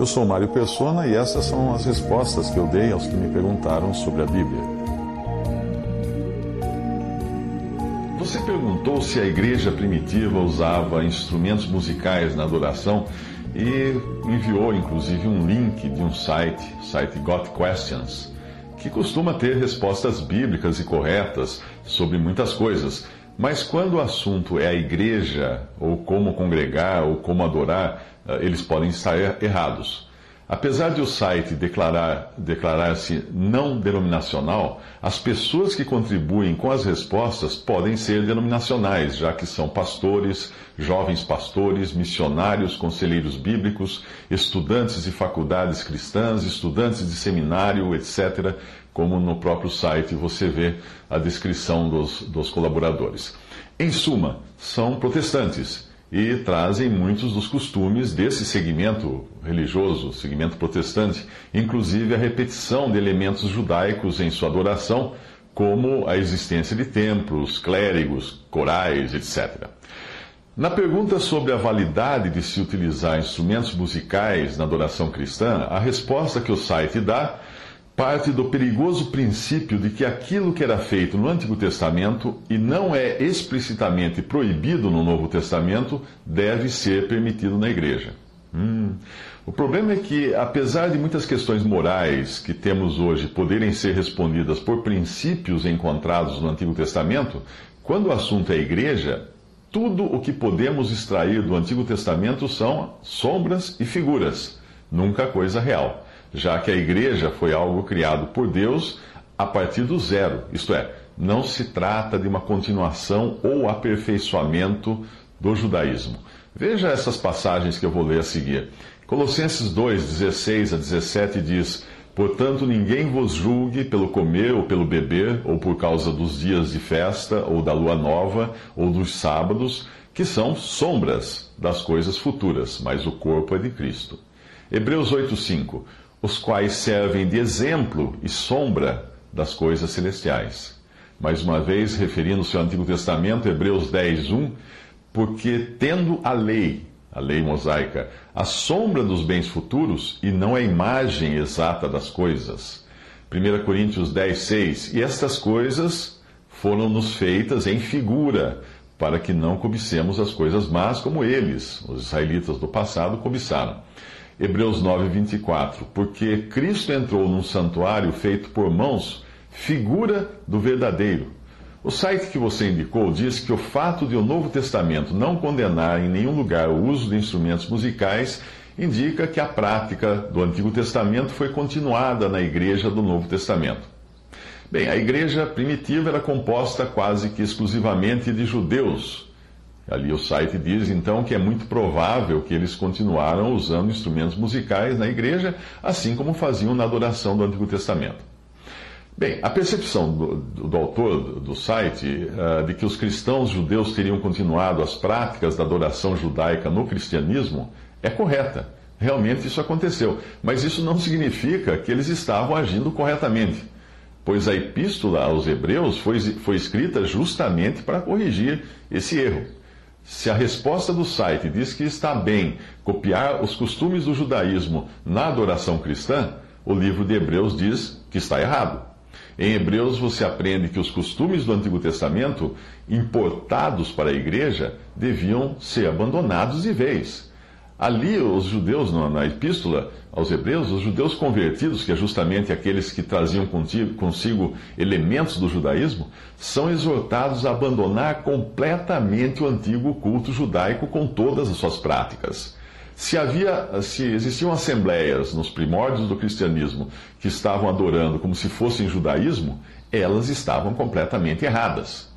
Eu sou Mário Persona e essas são as respostas que eu dei aos que me perguntaram sobre a Bíblia. Você perguntou se a igreja primitiva usava instrumentos musicais na adoração e enviou inclusive um link de um site, site Got Questions, que costuma ter respostas bíblicas e corretas sobre muitas coisas. Mas quando o assunto é a igreja, ou como congregar, ou como adorar, eles podem estar errados. Apesar de o site declarar, declarar-se não denominacional, as pessoas que contribuem com as respostas podem ser denominacionais, já que são pastores, jovens pastores, missionários, conselheiros bíblicos, estudantes de faculdades cristãs, estudantes de seminário, etc., como no próprio site você vê a descrição dos, dos colaboradores. Em suma, são protestantes e trazem muitos dos costumes desse segmento religioso, segmento protestante, inclusive a repetição de elementos judaicos em sua adoração, como a existência de templos, clérigos, corais, etc. Na pergunta sobre a validade de se utilizar instrumentos musicais na adoração cristã, a resposta que o site dá parte do perigoso princípio de que aquilo que era feito no Antigo Testamento e não é explicitamente proibido no Novo Testamento deve ser permitido na igreja. Hum. O problema é que, apesar de muitas questões morais que temos hoje poderem ser respondidas por princípios encontrados no Antigo Testamento, quando o assunto é igreja, tudo o que podemos extrair do Antigo Testamento são sombras e figuras, nunca coisa real já que a igreja foi algo criado por Deus a partir do zero, isto é, não se trata de uma continuação ou aperfeiçoamento do judaísmo. Veja essas passagens que eu vou ler a seguir. Colossenses 2, 16 a 17 diz: Portanto, ninguém vos julgue pelo comer ou pelo beber, ou por causa dos dias de festa, ou da lua nova, ou dos sábados, que são sombras das coisas futuras, mas o corpo é de Cristo. Hebreus 8, 5 os quais servem de exemplo e sombra das coisas celestiais. Mais uma vez, referindo-se ao Antigo Testamento, Hebreus 10, 1, porque tendo a lei, a lei mosaica, a sombra dos bens futuros e não a imagem exata das coisas. 1 Coríntios 10, 6, e estas coisas foram-nos feitas em figura, para que não cobicemos as coisas más como eles, os israelitas do passado, cobiçaram. Hebreus 9, 24. Porque Cristo entrou num santuário feito por mãos, figura do verdadeiro. O site que você indicou diz que o fato de o Novo Testamento não condenar em nenhum lugar o uso de instrumentos musicais indica que a prática do Antigo Testamento foi continuada na igreja do Novo Testamento. Bem, a igreja primitiva era composta quase que exclusivamente de judeus, Ali o site diz então que é muito provável que eles continuaram usando instrumentos musicais na igreja, assim como faziam na adoração do Antigo Testamento. Bem, a percepção do, do, autor do, do site uh, de que os cristãos judeus teriam continuado as práticas da adoração judaica no cristianismo é correta. Realmente isso aconteceu. Mas isso não significa que eles estavam agindo corretamente, pois a epístola aos Hebreus foi, foi escrita justamente para corrigir esse erro. Se a resposta do site diz que está bem copiar os costumes do judaísmo na adoração cristã, o livro de Hebreus diz que está errado. Em Hebreus você aprende que os costumes do Antigo Testamento, importados para a igreja, deviam ser abandonados de vez. Ali, os judeus, na epístola aos Hebreus, os judeus convertidos, que é justamente aqueles que traziam consigo elementos do judaísmo, são exortados a abandonar completamente o antigo culto judaico com todas as suas práticas. Se havia, se existiam assembleias nos primórdios do cristianismo que estavam adorando como se fossem judaísmo, elas estavam completamente erradas.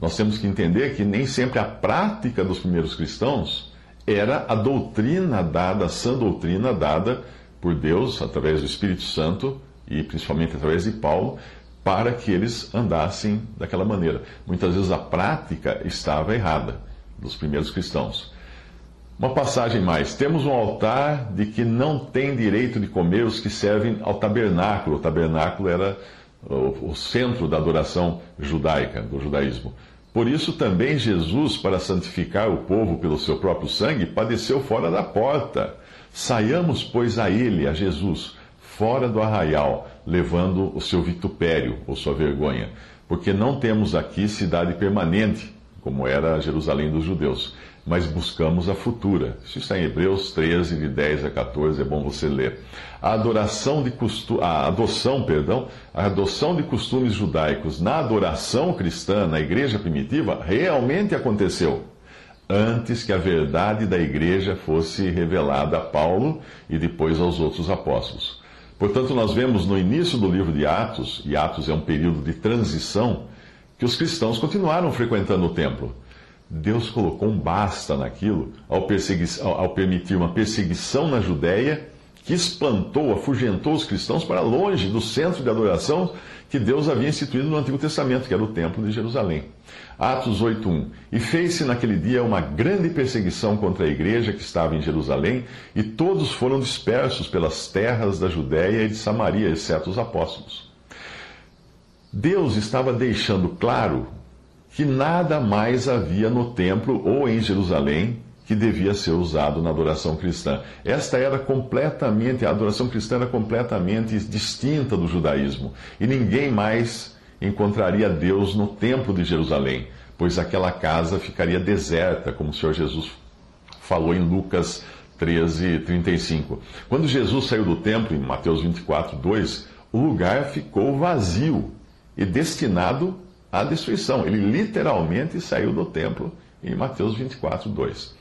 nós temos que entender que nem sempre a prática dos primeiros cristãos era a doutrina dada, a sã doutrina dada por Deus através do Espírito Santo e principalmente através de Paulo, para que eles andassem daquela maneira. Muitas vezes a prática estava errada dos primeiros cristãos. Uma passagem mais. Temos um altar de que não tem direito de comer os que servem ao tabernáculo. O tabernáculo era o, centro da adoração judaica, do judaísmo. Por isso também Jesus, para santificar o povo pelo seu próprio sangue, padeceu fora da porta. Saiamos, pois, a ele, a Jesus, fora do arraial, levando o seu vitupério ou sua vergonha, porque não temos aqui cidade permanente, como era Jerusalém dos judeus mas buscamos a futura. Isso está em Hebreus 13, de 10 a 14, é bom você ler. A adoração de costu... a adoção, perdão, a adoção de costumes judaicos na adoração cristã, na igreja primitiva, realmente aconteceu antes que a verdade da igreja fosse revelada a Paulo e depois aos outros apóstolos. Portanto, nós vemos no início do livro de Atos, e Atos é um período de transição, que os cristãos continuaram frequentando o templo Deus colocou um basta naquilo ao, ao, permitir uma perseguição na Judéia que espantou, afugentou os cristãos para longe do centro de adoração que Deus havia instituído no Antigo Testamento, que era o Templo de Jerusalém. Atos 8.1 E fez-se naquele dia uma grande perseguição contra a igreja que estava em Jerusalém, e todos foram dispersos pelas terras da Judéia e de Samaria, exceto os apóstolos. Deus estava deixando claro que nada mais havia no templo ou em Jerusalém que devia ser usado na adoração cristã. Esta era completamente, a adoração cristã era completamente distinta do judaísmo. E ninguém mais encontraria Deus no templo de Jerusalém, pois aquela casa ficaria deserta, como o Senhor Jesus falou em Lucas 13, 35. Quando Jesus saiu do templo, em Mateus 24, 2, o lugar ficou vazio e destinado à destruição. Ele literalmente saiu do templo em Mateus 24, 2.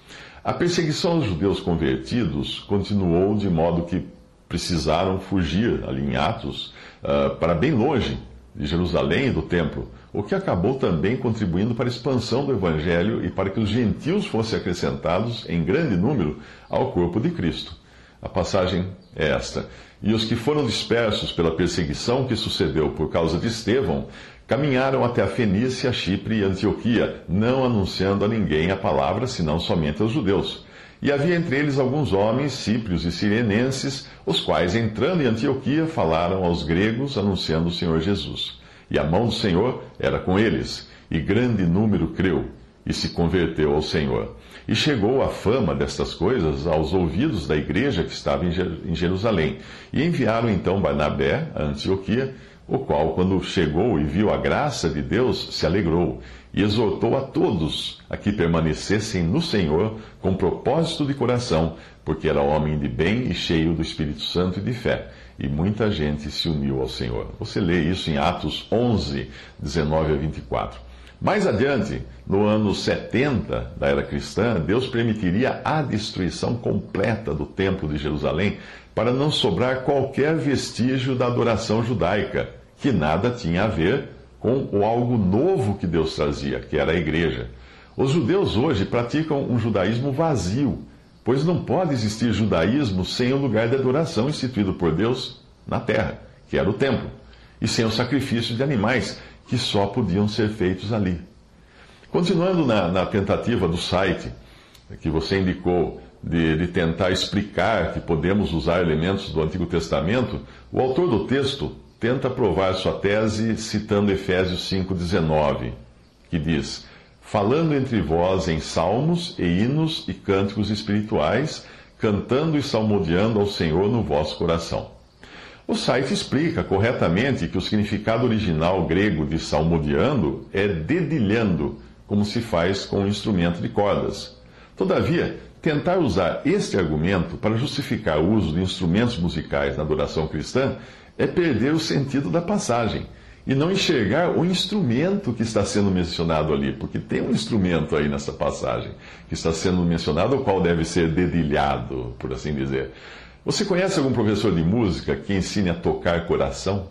A perseguição aos judeus convertidos continuou de modo que precisaram fugir ali em Atos uh, para bem longe de Jerusalém e do templo, o que acabou também contribuindo para a expansão do evangelho e para que os gentios fossem acrescentados em grande número ao corpo de Cristo. A passagem é esta. E os que foram dispersos pela perseguição que sucedeu por causa de Estevão Caminharam até a Fenícia, Chipre e Antioquia, não anunciando a ninguém a palavra, senão somente aos judeus. E havia entre eles alguns homens, síprios e sirenenses, os quais, entrando em Antioquia, falaram aos gregos, anunciando o Senhor Jesus. E a mão do Senhor era com eles, e grande número creu e se converteu ao Senhor. E chegou a fama destas coisas aos ouvidos da igreja que estava em Jerusalém. E enviaram então Barnabé a Antioquia o qual, quando chegou e viu a graça de Deus, se alegrou e exortou a todos a que permanecessem no Senhor com propósito de coração, porque era homem de bem e cheio do Espírito Santo e de fé. E muita gente se uniu ao Senhor. Você lê isso em Atos 11, 19 a 24. Mais adiante, no ano 70 da era cristã, Deus permitiria a destruição completa do Templo de Jerusalém para não sobrar qualquer vestígio da adoração judaica, que nada tinha a ver com o algo novo que Deus trazia, que era a igreja. Os judeus hoje praticam um judaísmo vazio, pois não pode existir judaísmo sem o lugar de adoração instituído por Deus na terra, que era o templo, e sem o sacrifício de animais, que só podiam ser feitos ali. Continuando na, na tentativa do site que você indicou de, de tentar explicar que podemos usar elementos do Antigo Testamento, o autor do texto tenta provar sua tese citando Efésios 5,19, que diz: Falando entre vós em salmos e hinos e cânticos espirituais, cantando e salmodiando ao Senhor no vosso coração. O site explica corretamente que o significado original grego de salmodiando é dedilhando, como se faz com um instrumento de cordas. Todavia, Tentar usar este argumento para justificar o uso de instrumentos musicais na adoração cristã é perder o sentido da passagem e não enxergar o instrumento que está sendo mencionado ali, porque tem um instrumento aí nessa passagem que está sendo mencionado, o qual deve ser dedilhado, por assim dizer. Você conhece algum professor de música que ensine a tocar coração,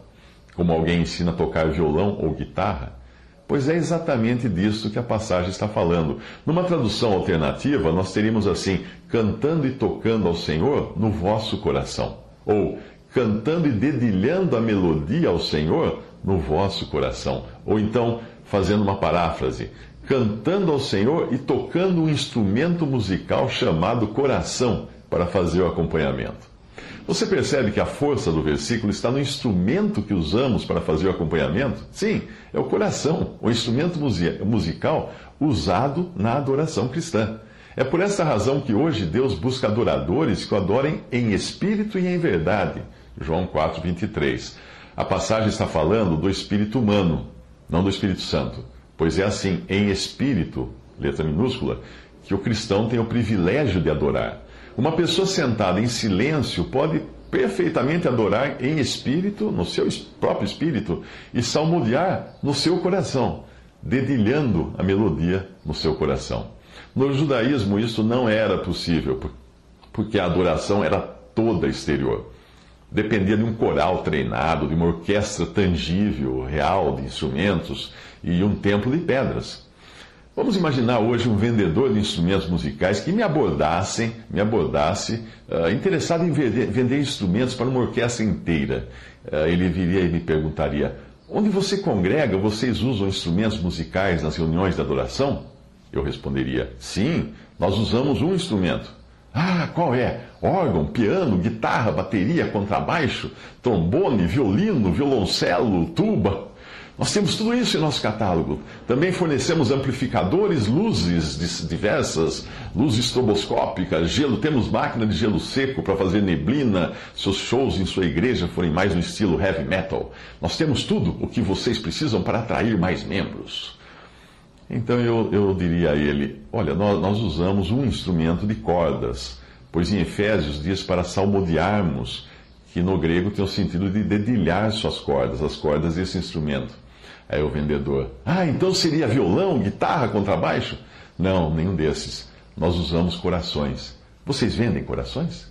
como alguém ensina a tocar violão ou guitarra? Pois é exatamente disso que a passagem está falando. Numa tradução alternativa, nós teríamos assim: cantando e tocando ao Senhor no vosso coração. Ou cantando e dedilhando a melodia ao Senhor no vosso coração. Ou então, fazendo uma paráfrase, cantando ao Senhor e tocando um instrumento musical chamado coração para fazer o acompanhamento. Você percebe que a força do versículo está no instrumento que usamos para fazer o acompanhamento? Sim, é o coração, o instrumento musical usado na adoração cristã. É por essa razão que hoje Deus busca adoradores que o adorem em espírito e em verdade. João 4, 23. A passagem está falando do espírito humano, não do Espírito Santo. Pois é assim, em espírito, letra minúscula, que o cristão tem o privilégio de adorar. Uma pessoa sentada em silêncio pode perfeitamente adorar em espírito, no seu próprio espírito, e salmodiar no seu coração, dedilhando a melodia no seu coração. No judaísmo, isso não era possível, porque a adoração era toda exterior. Dependia de um coral treinado, de uma orquestra tangível, real, de instrumentos e um templo de pedras. Vamos imaginar hoje um vendedor de instrumentos musicais que me abordassem, me abordasse, uh, interessado em vender, vender, instrumentos para uma orquestra inteira. Uh, ele viria e me perguntaria: onde você congrega, vocês usam instrumentos musicais nas reuniões de adoração? Eu responderia: sim, nós usamos um instrumento. Ah, qual é? Órgão, piano, guitarra, bateria, contrabaixo, trombone, violino, violoncelo, tuba. Nós temos tudo isso em nosso catálogo. Também fornecemos amplificadores, luzes diversas, luzes estroboscópicas, gelo. Temos máquina de gelo seco para fazer neblina, se os shows em sua igreja forem mais no estilo heavy metal. Nós temos tudo o que vocês precisam para atrair mais membros. Então eu, eu diria a ele: olha, nós, nós usamos um instrumento de cordas, pois em Efésios diz para salmodiarmos, que no grego tem o sentido de dedilhar suas cordas, as cordas desse instrumento. Aí o vendedor, ah, então seria violão, guitarra, contrabaixo? Não, nenhum desses. Nós usamos corações. Vocês vendem corações?